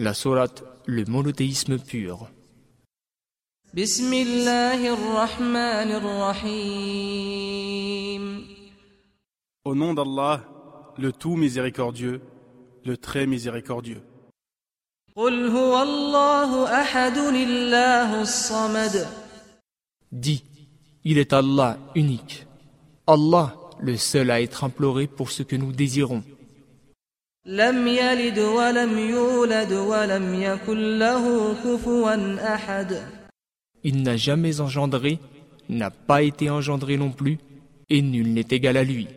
La sourate, le monothéisme pur. Au nom d'Allah, le tout miséricordieux, le très miséricordieux. Dis, il est Allah unique, Allah le seul à être imploré pour ce que nous désirons. لم يلد ولم يولد ولم يكن له كفوا أحد Il n'a jamais engendré, n'a pas été engendré non plus, et nul n'est égal à lui.